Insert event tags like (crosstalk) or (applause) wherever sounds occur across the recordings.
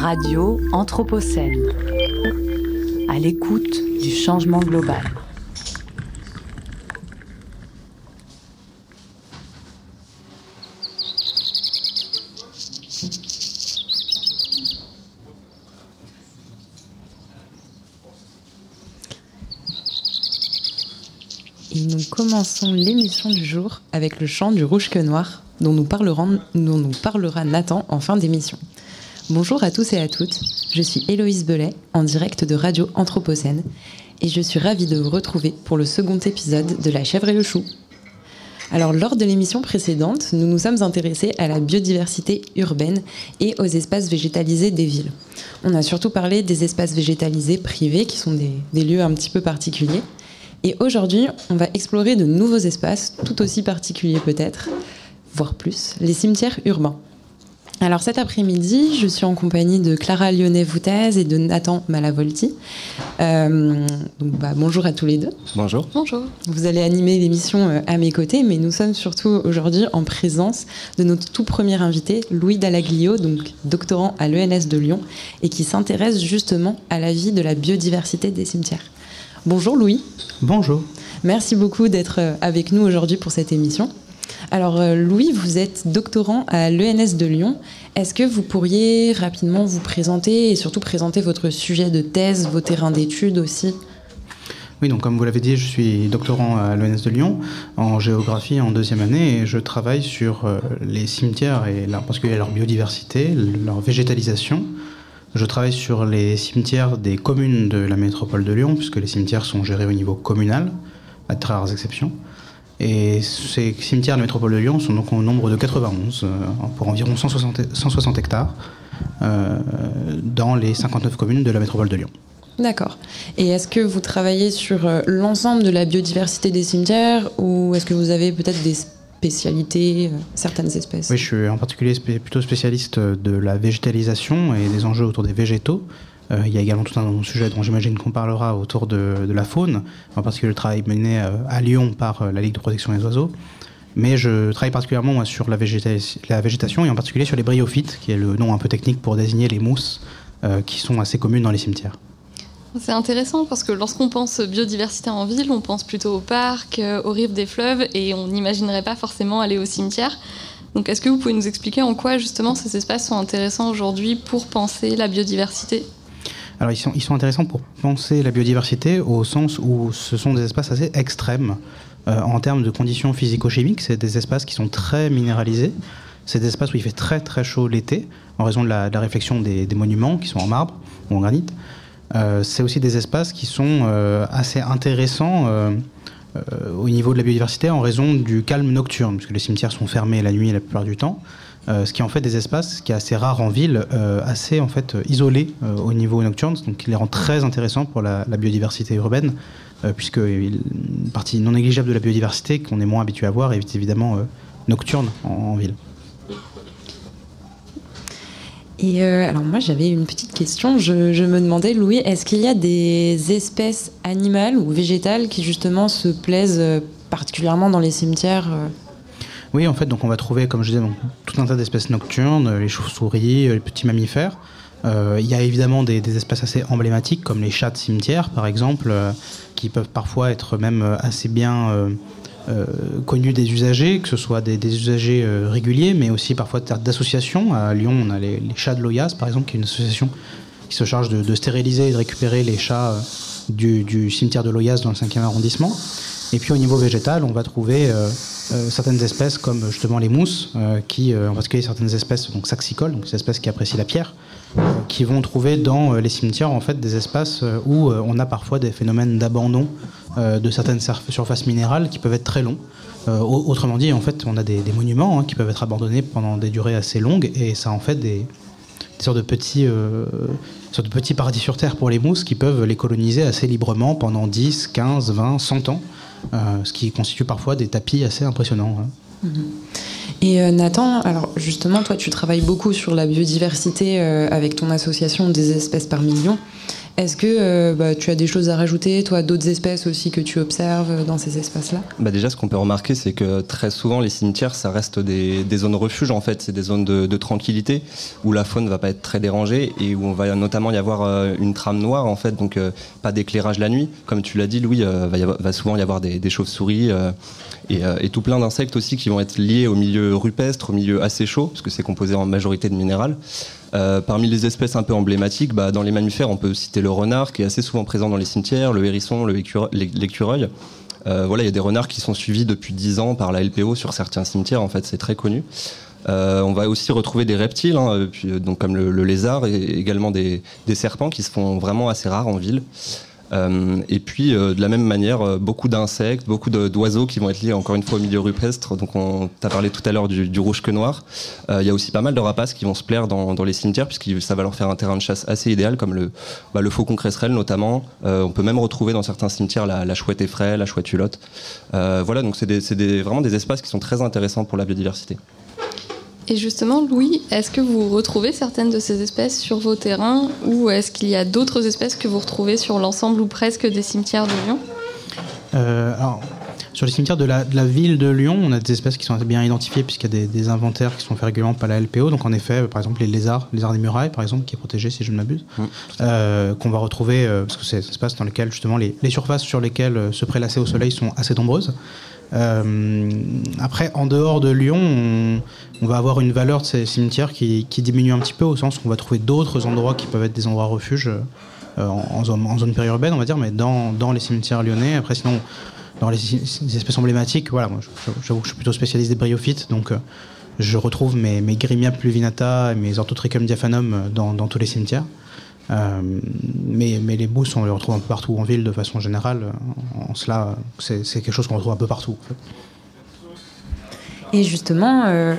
Radio Anthropocène. À l'écoute du changement global. Et nous commençons l'émission du jour avec le chant du rouge que noir dont nous, dont nous parlera Nathan en fin d'émission. Bonjour à tous et à toutes, je suis Héloïse Belay en direct de Radio Anthropocène et je suis ravie de vous retrouver pour le second épisode de La chèvre et le chou. Alors lors de l'émission précédente, nous nous sommes intéressés à la biodiversité urbaine et aux espaces végétalisés des villes. On a surtout parlé des espaces végétalisés privés qui sont des, des lieux un petit peu particuliers. Et aujourd'hui, on va explorer de nouveaux espaces, tout aussi particuliers peut-être, voire plus, les cimetières urbains. Alors cet après-midi, je suis en compagnie de Clara Lyonnais-Voutez et de Nathan Malavolti. Euh, donc, bah, bonjour à tous les deux. Bonjour. Bonjour. Vous allez animer l'émission euh, à mes côtés, mais nous sommes surtout aujourd'hui en présence de notre tout premier invité, Louis Dallaglio, donc doctorant à l'ENS de Lyon, et qui s'intéresse justement à la vie de la biodiversité des cimetières. Bonjour Louis. Bonjour. Merci beaucoup d'être euh, avec nous aujourd'hui pour cette émission. Alors Louis, vous êtes doctorant à l'ENS de Lyon. Est-ce que vous pourriez rapidement vous présenter et surtout présenter votre sujet de thèse, vos terrains d'études aussi? Oui, donc comme vous l'avez dit, je suis doctorant à l'ENS de Lyon en géographie en deuxième année et je travaille sur les cimetières et en particulier leur biodiversité, leur végétalisation. Je travaille sur les cimetières des communes de la métropole de Lyon, puisque les cimetières sont gérés au niveau communal, à très rares exceptions. Et ces cimetières de la métropole de Lyon sont donc au nombre de 91, euh, pour environ 160, 160 hectares, euh, dans les 59 communes de la métropole de Lyon. D'accord. Et est-ce que vous travaillez sur euh, l'ensemble de la biodiversité des cimetières ou est-ce que vous avez peut-être des spécialités, certaines espèces? Oui, je suis en particulier plutôt spécialiste de la végétalisation et des enjeux autour des végétaux. Euh, il y a également tout un sujet dont j'imagine qu'on parlera autour de, la faune, en particulier le travail mené euh, à Lyon par euh, la Ligue de protection des oiseaux. Mais je travaille particulièrement sur la, végéta la, végétation et en particulier sur les bryophytes, qui est le nom un peu technique pour désigner les mousses qui sont assez communes dans les cimetières. C'est intéressant parce que lorsqu'on pense biodiversité en ville, on pense plutôt aux parcs, aux rives des fleuves et on n'imaginerait pas forcément aller au cimetière. Donc est-ce que vous pouvez nous expliquer en quoi justement ces espaces sont intéressants aujourd'hui pour penser la biodiversité? Alors ils sont, intéressants pour penser la biodiversité au sens où ce sont des espaces assez extrêmes euh, en termes de conditions physico-chimiques. C'est des espaces qui sont très minéralisés. C'est des espaces où il fait très très chaud l'été en raison de la, réflexion des, monuments qui sont en marbre ou en granit. Euh, c'est aussi des espaces qui sont euh, assez intéressants au niveau de la biodiversité en raison du calme nocturne, puisque les cimetières sont fermés la nuit la plupart du temps. Euh, ce qui en fait des espaces qui est assez rare en ville, euh, assez en fait isolés euh, au niveau nocturne, donc qui les rend très intéressants pour la, biodiversité urbaine, puisque une partie non négligeable de la biodiversité qu'on est moins habitué à voir est évidemment nocturne en, ville. Et alors moi j'avais une petite question, je, me demandais Louis, est-ce qu'il y a des espèces animales ou végétales qui justement se plaisent particulièrement dans les cimetières oui, en fait, donc on va trouver, comme je disais, donc, tout un tas d'espèces nocturnes, les chauves-souris, les petits mammifères. Euh, il y a évidemment des, espèces assez emblématiques, comme les chats de cimetière, par exemple, euh, qui peuvent parfois être même assez bien euh, connus des usagers, que ce soit des, usagers réguliers, mais aussi parfois d'associations. À Lyon, on a les, chats de l'Oyas, par exemple, qui est une association qui se charge de, stériliser et de récupérer les chats du, cimetière de l'Oyas dans le 5e arrondissement. Et puis au niveau végétal, on va trouver euh, euh, certaines espèces comme justement les mousses, euh, qui, en particulier certaines espèces donc saxicoles, donc ces espèces qui apprécient la pierre, qui vont trouver dans les cimetières en fait des espaces où on a parfois des phénomènes d'abandon de certaines surfaces minérales qui peuvent être très longs. autrement dit, en fait, on a des, monuments hein, qui peuvent être abandonnés pendant des durées assez longues et ça en fait des, sortes de petits sorte de petits paradis sur Terre pour les mousses qui peuvent les coloniser assez librement pendant 10, 15, 20, 100 ans, euh, ce qui constitue parfois des tapis assez impressionnants. Mmh. Et euh, Nathan, alors justement, toi, tu travailles beaucoup sur la biodiversité euh, avec ton association des espèces par million. Est-ce que euh, bah, tu as des choses à rajouter, toi, d'autres espèces aussi que tu observes dans ces espaces-là? Bah Déjà, ce qu'on peut remarquer, c'est que très souvent, les cimetières, ça reste des, des zones refuges, en fait. C'est des zones de, tranquillité où la faune ne va pas être très dérangée et où on va notamment y avoir euh, une trame noire, en fait, donc euh, pas d'éclairage la nuit. Comme tu l'as dit, Louis, va, va, souvent y avoir des, des chauves-souris et, et, tout plein d'insectes aussi qui vont être liés au milieu rupestre, au milieu assez chaud, parce que c'est composé en majorité de minéral. Euh, parmi les espèces un peu emblématiques, bah, dans les mammifères, on peut citer le renard qui est assez souvent présent dans les cimetières, le hérisson, l'écureuil. Euh, voilà, il y a des renards qui sont suivis depuis 10 ans par la LPO sur certains cimetières, en fait, c'est très connu. Euh, on va aussi retrouver des reptiles, hein, puis, donc comme le, le, lézard et également des, des, serpents qui se font vraiment assez rares en ville. Euh, et puis, euh, de la même manière, euh, beaucoup d'insectes, beaucoup d'oiseaux qui vont être liés encore une fois au milieu rupestre. Donc, on t'a parlé tout à l'heure du, du rouge que noir. Il y a aussi pas mal de rapaces qui vont se plaire dans, dans les cimetières, puisque ça va leur faire un terrain de chasse assez idéal, comme le, bah, le faucon cresserelle notamment. on peut même retrouver dans certains cimetières la, la chouette effraie, la chouette hulotte. voilà, donc c'est vraiment des espaces qui sont très intéressants pour la biodiversité. Et justement, Louis, est-ce que vous retrouvez certaines de ces espèces sur vos terrains ou est-ce qu'il y a d'autres espèces que vous retrouvez sur l'ensemble ou presque des cimetières de Lyon? Euh, alors, sur les cimetières de la, de la, ville de Lyon, on a des espèces qui sont assez bien identifiées puisqu'il y a des, des, inventaires qui sont faits régulièrement par la LPO. Donc en effet, par exemple les lézards, lézards des murailles par exemple, qui est protégé si je ne m'abuse, mmh. euh, qu'on va retrouver euh, parce que c'est un espace dans lequel justement les, les surfaces sur lesquelles se prélasser au soleil sont assez nombreuses. Euh, après, en dehors de Lyon, on, va avoir une valeur de ces cimetières qui, diminue un petit peu au sens qu'on va trouver d'autres endroits qui peuvent être des endroits refuges euh, en, zone, périurbaine, on va dire, mais dans, les cimetières lyonnais. Après, sinon, dans les, espèces emblématiques, voilà, moi, j'avoue que je suis plutôt spécialiste des bryophytes, donc euh, je retrouve mes, mes Grimia pluvinata et mes Orthotrichum diaphanum dans tous les cimetières. Euh, mais, les bousses, on les retrouve un peu partout en ville de façon générale. En, cela, c'est quelque chose qu'on retrouve un peu partout. Et justement, euh,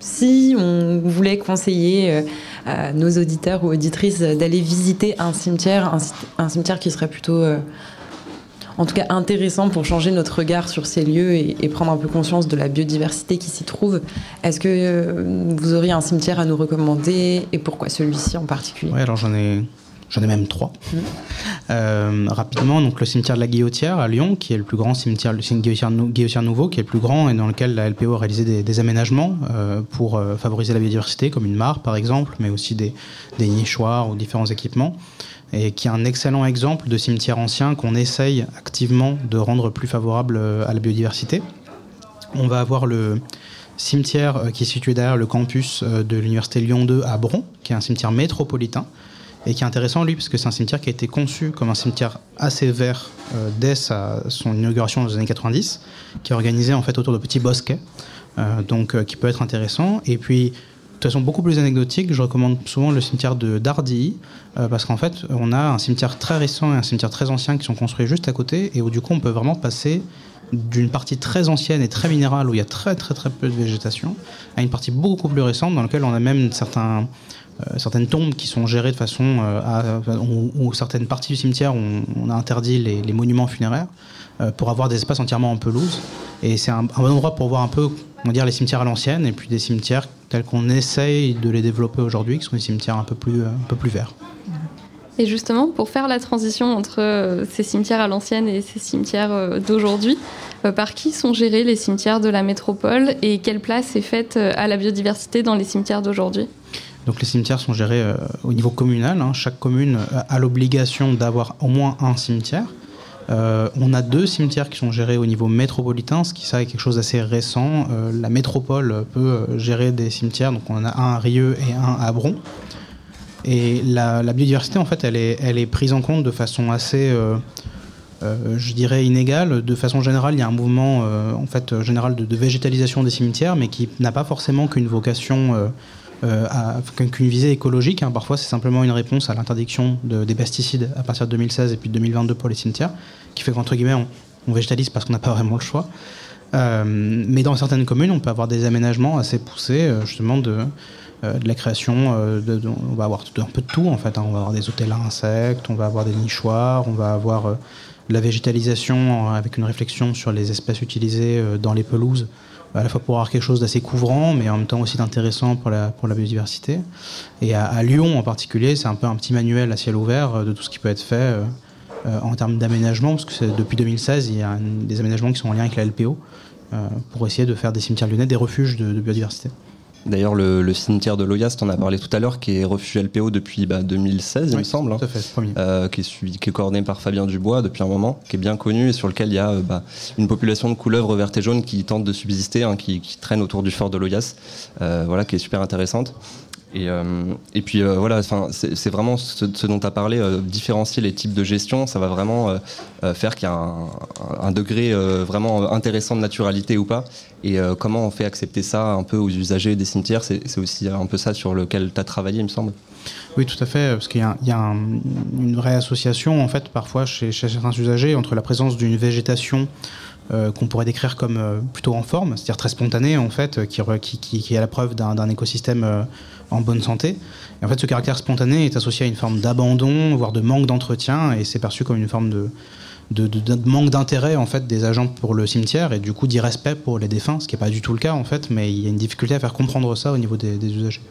si on voulait conseiller euh, à nos auditeurs ou auditrices d'aller visiter un cimetière, un, cimetière qui serait plutôt, en tout cas, intéressant pour changer notre regard sur ces lieux et, et prendre un peu conscience de la biodiversité qui s'y trouve, est-ce que euh, vous auriez un cimetière à nous recommander et pourquoi celui-ci en particulier? Oui, alors j'en ai J'en ai même trois. Mmh. Euh, rapidement, donc le cimetière de la Guillotière à Lyon, qui est le plus grand cimetière, le cimetière Guillotière Nouveau, qui est le plus grand et dans lequel la LPO a réalisé des, des aménagements euh, pour euh, favoriser la biodiversité, comme une mare par exemple, mais aussi des, des nichoirs ou différents équipements et qui est un excellent exemple de cimetière ancien qu'on essaye activement de rendre plus favorable à la biodiversité. On va avoir le cimetière qui est situé derrière le campus de l'Université Lyon 2 à Bron, qui est un cimetière métropolitain, et qui est intéressant lui parce que c'est un cimetière qui a été conçu comme un cimetière assez vert euh, dès son inauguration dans les années 90, qui est organisé en fait autour de petits bosquets, euh, donc euh, qui peut être intéressant. Et puis de façon beaucoup plus anecdotique, je recommande souvent le cimetière de Dardilly, euh, parce qu'en fait, on a un cimetière très récent et un cimetière très ancien qui sont construits juste à côté, et où du coup, on peut vraiment passer d'une partie très ancienne et très minérale, où il y a très très très peu de végétation, à une partie beaucoup plus récente, dans laquelle on a même certains, euh, certaines tombes qui sont gérées de façon euh, ou, certaines parties du cimetière, on, on a interdit les, monuments funéraires euh, pour avoir des espaces entièrement en pelouse. Et c'est un, bon endroit pour voir un peu, on va dire, les cimetières à l'ancienne et puis des cimetières tels qu'on essaye de les développer aujourd'hui, qui sont des cimetières un peu plus, un peu plus verts. Et justement, pour faire la transition entre euh, ces cimetières à l'ancienne et ces cimetières euh, d'aujourd'hui, euh, par qui sont gérés les cimetières de la métropole et quelle place est faite à la biodiversité dans les cimetières d'aujourd'hui? Donc les cimetières sont gérés euh, au niveau communal. Hein. Chaque commune a l'obligation d'avoir au moins un cimetière. Euh, on a deux cimetières qui sont gérés au niveau métropolitain, ce qui ça est quelque chose d'assez récent. Euh, la métropole peut gérer des cimetières, donc on en a un à Rieux et un à Bron. Et la, biodiversité, en fait, elle est, elle est prise en compte de façon assez, euh, euh, je dirais, inégale. De façon générale, il y a un mouvement, euh, en fait, général de, de, végétalisation des cimetières, mais qui n'a pas forcément qu'une vocation euh, qu'une visée écologique. Hein. Parfois, c'est simplement une réponse à l'interdiction de, des pesticides à partir de 2016 et puis de 2022 pour les cimetières, qui fait qu'entre guillemets, on, végétalise parce qu'on n'a pas vraiment le choix. Euh, mais dans certaines communes, on peut avoir des aménagements assez poussés, euh, justement, de, euh, de la création. Euh, de, de, on va avoir un peu de tout, en fait. Hein. On va avoir des hôtels à insectes, on va avoir des nichoirs, on va avoir euh, la végétalisation avec une réflexion sur les espèces utilisées dans les pelouses à la fois pour avoir quelque chose d'assez couvrant, mais en même temps aussi d'intéressant pour la, pour la biodiversité. Et à, Lyon en particulier, c'est un peu un petit manuel à ciel ouvert de tout ce qui peut être fait en termes d'aménagement, parce que depuis 2016, il y a des aménagements qui sont en lien avec la LPO pour essayer de faire des cimetières lyonnais des refuges de biodiversité. D'ailleurs, le, cimetière de Loyast, on a parlé tout à l'heure, qui est refuge LPO depuis 2016, bah, il me semble, hein. euh, qui, est qui est coordonné par Fabien Dubois depuis un moment, qui est bien connu et sur lequel il y a euh, bah, une population de couleuvres vertes et jaunes qui tente de subsister, hein, qui, qui, traîne autour du fort de Loyas, euh, voilà, qui est super intéressante. Et, euh, et puis euh, voilà, c'est vraiment ce, dont tu as parlé, euh, différencier les types de gestion, ça va vraiment faire qu'il y a un, un degré vraiment intéressant de naturalité ou pas. Et comment on fait accepter ça un peu aux usagers des cimetières, c'est aussi un peu ça sur lequel tu as travaillé, il me semble. Oui, tout à fait, parce qu'il y a, une vraie association, en fait, parfois chez, chez certains usagers, entre la présence d'une végétation qu'on pourrait décrire comme plutôt en forme, c'est-à-dire très spontanée en fait, qui, qui, qui, est la preuve d'un écosystème en bonne santé. Et en fait, ce caractère spontané est associé à une forme d'abandon, voire de manque d'entretien, et c'est perçu comme une forme de, de, manque d'intérêt en fait des agents pour le cimetière et du coup d'irrespect pour les défunts, ce qui n'est pas du tout le cas en fait, mais il y a une difficulté à faire comprendre ça au niveau des, usagers.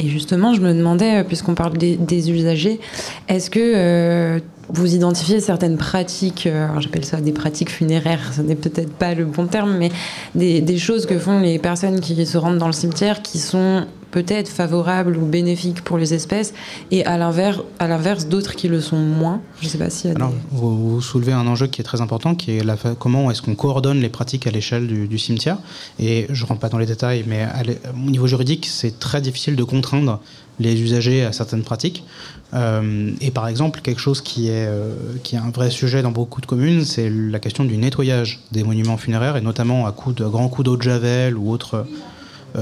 Et justement, je me demandais, euh, puisqu'on parle des, usagers, est-ce que euh, vous identifiez certaines pratiques, euh, j'appelle ça des pratiques funéraires, ce n'est peut-être pas le bon terme, mais des, des, choses que font les personnes qui se rendent dans le cimetière qui sont peut-être favorables ou bénéfiques pour les espèces, et à l'inverse, à l'inverse d'autres qui le sont moins. Je sais pas si. Alors, vous, soulevez un enjeu qui est très important, qui est la, comment est-ce qu'on coordonne les pratiques à l'échelle du, cimetière. Et je rentre pas dans les détails, mais au niveau juridique, c'est très difficile de contraindre les usagers à certaines pratiques. Euh, et par exemple, quelque chose qui est, euh, qui est un vrai sujet dans beaucoup de communes, c'est la question du nettoyage des monuments funéraires, et notamment à coup de grands coups d'eau de javel ou autres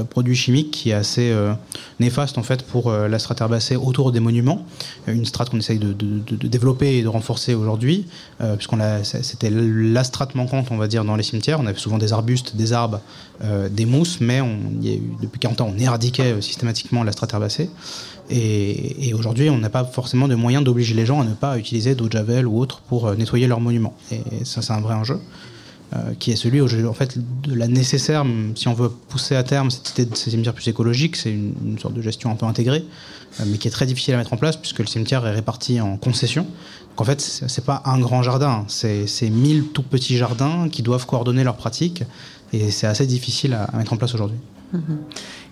produit chimique qui est assez euh, néfaste en fait pour euh, la strate herbacée autour des monuments. Une strate qu'on essaye de, développer et de renforcer aujourd'hui, puisqu'on c'était la strate manquante, on va dire, dans les cimetières. On avait souvent des arbustes, des arbres, des mousses, mais depuis 40 ans, on éradiquait systématiquement la strate herbacée. Et, aujourd'hui, on n'a pas forcément de moyens d'obliger les gens à ne pas utiliser d'eau de javel ou autre pour nettoyer leurs monuments. Et ça, c'est un vrai enjeu. Euh, qui est celui en fait, de la nécessaire, si on veut pousser à terme cette idée de ces cimetières plus écologiques, c'est une, sorte de gestion un peu intégrée, euh, mais qui est très difficile à mettre en place puisque le cimetière est réparti en concessions. Donc en fait, c'est pas un grand jardin, c'est mille tout petits jardins qui doivent coordonner leurs pratiques et c'est assez difficile à mettre en place aujourd'hui. Mhm.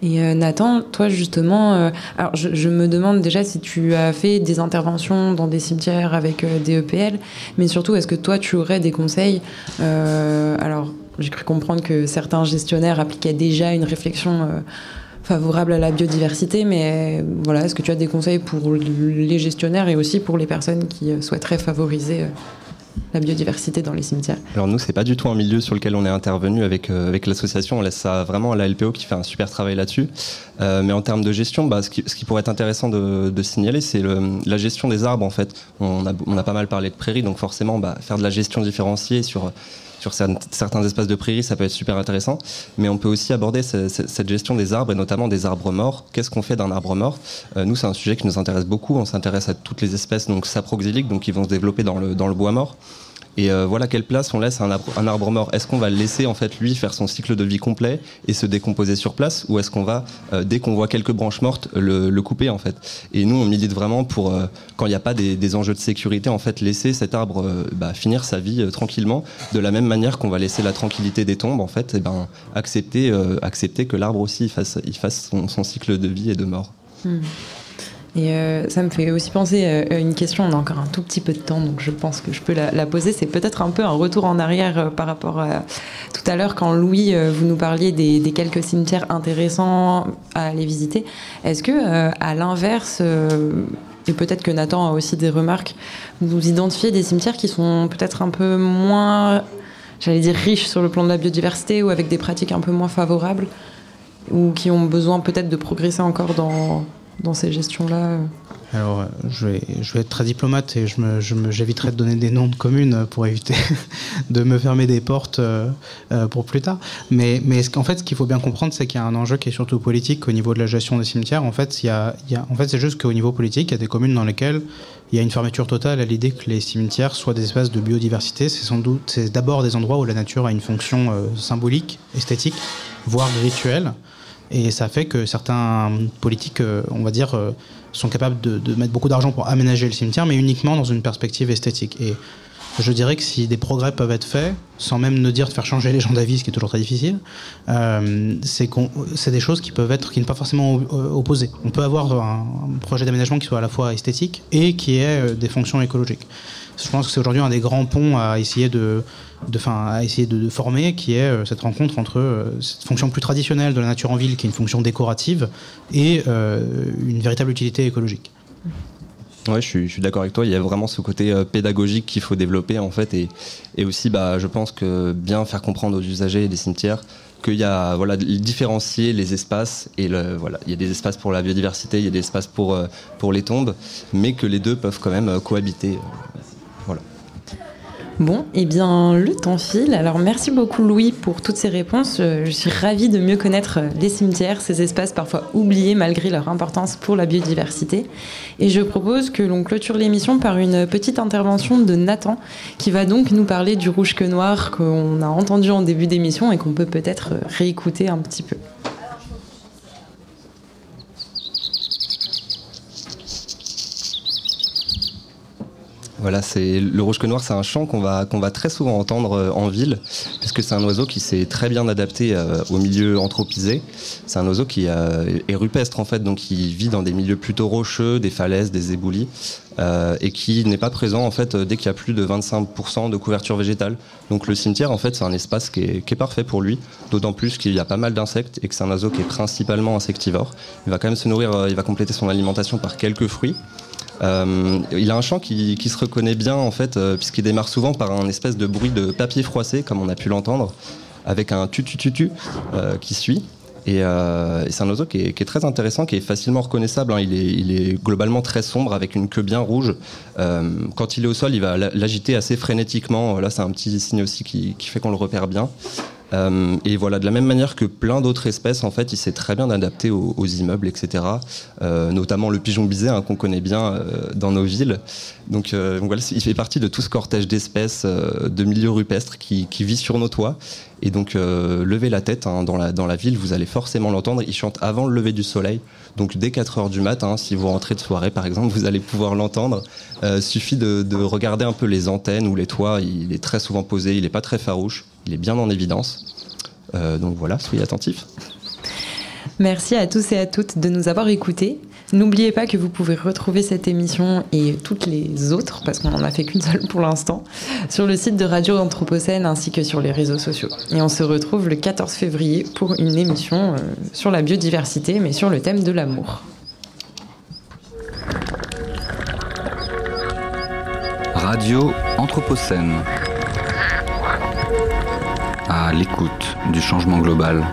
Et euh, Nathan, toi justement, euh, alors je, me demande déjà si tu as fait des interventions dans des cimetières avec euh, des EPL, mais surtout est-ce que toi tu aurais des conseils Alors j'ai cru comprendre que certains gestionnaires appliquaient déjà une réflexion favorable à la biodiversité, mais voilà, est-ce que tu as des conseils pour les gestionnaires et aussi pour les personnes qui souhaiteraient favoriser la biodiversité dans les cimetières Alors nous, c'est pas du tout un milieu sur lequel on est intervenu avec, euh, avec l'association. On laisse ça vraiment à la LPO qui fait un super travail là-dessus. Euh, mais en termes de gestion, bah, ce, qui, pourrait être intéressant de, signaler, c'est la gestion des arbres en fait. On a, on a, pas mal parlé de prairies, donc forcément, bah, faire de la gestion différenciée sur sur certains espaces de prairies, ça peut être super intéressant. Mais on peut aussi aborder cette gestion des arbres et notamment des arbres morts. Qu'est-ce qu'on fait d'un arbre mort? Euh, Nous, c'est un sujet qui nous intéresse beaucoup. On s'intéresse à toutes les espèces donc saproxyliques, donc qui vont se développer dans le, dans le bois mort. Et euh, voilà quelle place on laisse à un arbre, mort. Est-ce qu'on va le laisser en fait lui faire son cycle de vie complet et se décomposer sur place, ou est-ce qu'on va euh, dès qu'on voit quelques branches mortes le, couper en fait? Et nous on milite vraiment pour euh, quand il n'y a pas des, enjeux de sécurité en fait laisser cet arbre bah, finir sa vie tranquillement, de la même manière qu'on va laisser la tranquillité des tombes en fait, et ben accepter accepter que l'arbre aussi fasse il fasse son, cycle de vie et de mort. Hmm. Et euh, ça me fait aussi penser à une question, on a encore un tout petit peu de temps, donc je pense que je peux la, poser. C'est peut-être un peu un retour en arrière euh, par rapport à tout à l'heure quand Louis, euh, vous nous parliez des, quelques cimetières intéressants à aller visiter. Est-ce que, à l'inverse, et peut-être que Nathan a aussi des remarques, vous identifiez des cimetières qui sont peut-être un peu moins, j'allais dire, riches sur le plan de la biodiversité ou avec des pratiques un peu moins favorables ou qui ont besoin peut-être de progresser encore dans, dans ces gestions-là alors, je vais, je être très diplomate et je me, je me, j'éviterai de donner des noms de communes pour éviter (laughs) de me fermer des portes euh, pour plus tard. Mais, en fait, ce qu'il faut bien comprendre, c'est qu'il y a un enjeu qui est surtout politique au niveau de la gestion des cimetières. En fait, c'est juste qu'au niveau politique, il y a des communes dans lesquelles il y a une fermeture totale à l'idée que les cimetières soient des espaces de biodiversité. C'est sans doute, c'est d'abord des endroits où la nature a une fonction euh, symbolique, esthétique, voire rituelle. Et ça fait que certains politiques, euh, on va dire, euh, sont capables de, mettre beaucoup d'argent pour aménager le cimetière, mais uniquement dans une perspective esthétique. Et je dirais que si des progrès peuvent être faits, sans même ne dire de faire changer les gens d'avis, ce qui est toujours très difficile, euh, c'est des choses qui peuvent être, qui ne sont pas forcément opposées. On peut avoir un, projet d'aménagement qui soit à la fois esthétique et qui ait des fonctions écologiques. Je pense que c'est aujourd'hui un des grands ponts à essayer de, à essayer de, former, qui est euh, cette rencontre entre euh, cette fonction plus traditionnelle de la nature en ville, qui est une fonction décorative, et euh, une véritable utilité écologique. Ouais, je suis, d'accord avec toi. Il y a vraiment ce côté pédagogique qu'il faut développer en fait, et, aussi, bah, je pense que bien faire comprendre aux usagers des cimetières qu'il y a voilà différencier les espaces et voilà il y a des espaces pour la biodiversité, il y a des espaces pour pour les tombes, mais que les deux peuvent quand même cohabiter. Bon, eh bien, le temps file. Alors, merci beaucoup, Louis, pour toutes ces réponses. Euh, je suis ravie de mieux connaître euh, les cimetières, ces espaces parfois oubliés malgré leur importance pour la biodiversité. Et je propose que l'on clôture l'émission par une petite intervention de Nathan, qui va donc nous parler du rouge que noir qu'on a entendu en début d'émission et qu'on peut peut-être euh, réécouter un petit peu. Voilà, c'est le rouge que noir, c'est un chant qu'on va qu'on va très souvent entendre euh, en ville, puisque c'est un oiseau qui s'est très bien adapté euh, au milieu anthropisé. C'est un oiseau qui euh, est rupestre en fait, donc il vit dans des milieux plutôt rocheux, des falaises, des éboulis, et qui n'est pas présent en fait dès qu'il y a plus de 25% de couverture végétale. Donc le cimetière en fait c'est un espace qui est, qui est parfait pour lui, d'autant plus qu'il y a pas mal d'insectes et que c'est un oiseau qui est principalement insectivore. Il va quand même se nourrir, il va compléter son alimentation par quelques fruits. Euh, il a un chant qui, se reconnaît bien en fait, euh, puisqu'il démarre souvent par un espèce de bruit de papier froissé, comme on a pu l'entendre, avec un tu euh, qui suit. Et, c'est un oiseau qui est, très intéressant, qui est facilement reconnaissable. Hein. Il, est, globalement très sombre, avec une queue bien rouge. quand il est au sol, il va l'agiter assez frénétiquement. Là, c'est un petit signe aussi qui fait qu'on le repère bien. Euh, et voilà, de la même manière que plein d'autres espèces, en fait, il s'est très bien adapté aux, immeubles, etc. Euh, notamment le pigeon bisé hein, qu'on connaît bien euh, dans nos villes. Donc, voilà, il fait partie de tout ce cortège d'espèces de milieux rupestres qui, vit sur nos toits. Et donc, levez la tête hein, dans, la, dans la ville, vous allez forcément l'entendre. Il chante avant le lever du soleil. Donc, dès 4 heures du matin, hein, si vous rentrez de soirée, par exemple, vous allez pouvoir l'entendre. suffit de, de regarder un peu les antennes ou les toits. Il est très souvent posé, il n'est pas très farouche il est bien en évidence. Euh, donc voilà, soyez attentifs. Merci à tous et à toutes de nous avoir écoutés. N'oubliez pas que vous pouvez retrouver cette émission et toutes les autres, parce qu'on n'en a fait qu'une seule pour l'instant, sur le site de Radio Anthropocène ainsi que sur les réseaux sociaux. Et on se retrouve le 14 février pour une émission euh, sur la biodiversité, mais sur le thème de l'amour. Radio Anthropocène à l'écoute du changement global.